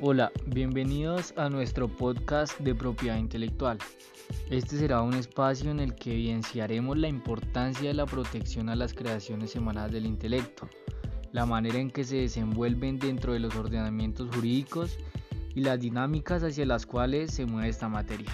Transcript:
Hola, bienvenidos a nuestro podcast de propiedad intelectual. Este será un espacio en el que evidenciaremos la importancia de la protección a las creaciones semanales del intelecto, la manera en que se desenvuelven dentro de los ordenamientos jurídicos y las dinámicas hacia las cuales se mueve esta materia.